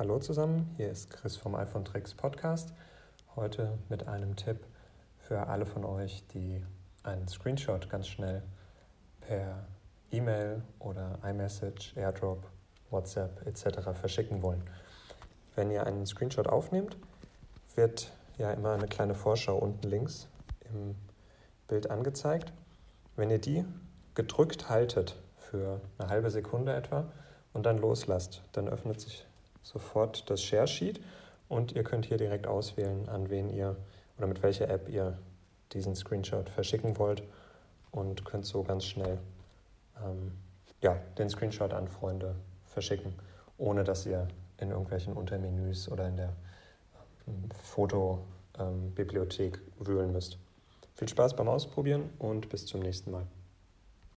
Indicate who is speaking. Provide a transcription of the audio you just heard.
Speaker 1: Hallo zusammen, hier ist Chris vom iPhone Tricks Podcast. Heute mit einem Tipp für alle von euch, die einen Screenshot ganz schnell per E-Mail oder iMessage, AirDrop, WhatsApp etc. verschicken wollen. Wenn ihr einen Screenshot aufnehmt, wird ja immer eine kleine Vorschau unten links im Bild angezeigt. Wenn ihr die gedrückt haltet für eine halbe Sekunde etwa und dann loslasst, dann öffnet sich sofort das Share Sheet und ihr könnt hier direkt auswählen, an wen ihr oder mit welcher App ihr diesen Screenshot verschicken wollt und könnt so ganz schnell ähm, ja, den Screenshot an Freunde verschicken, ohne dass ihr in irgendwelchen Untermenüs oder in der ähm, Fotobibliothek ähm, wühlen müsst. Viel Spaß beim Ausprobieren und bis zum nächsten Mal.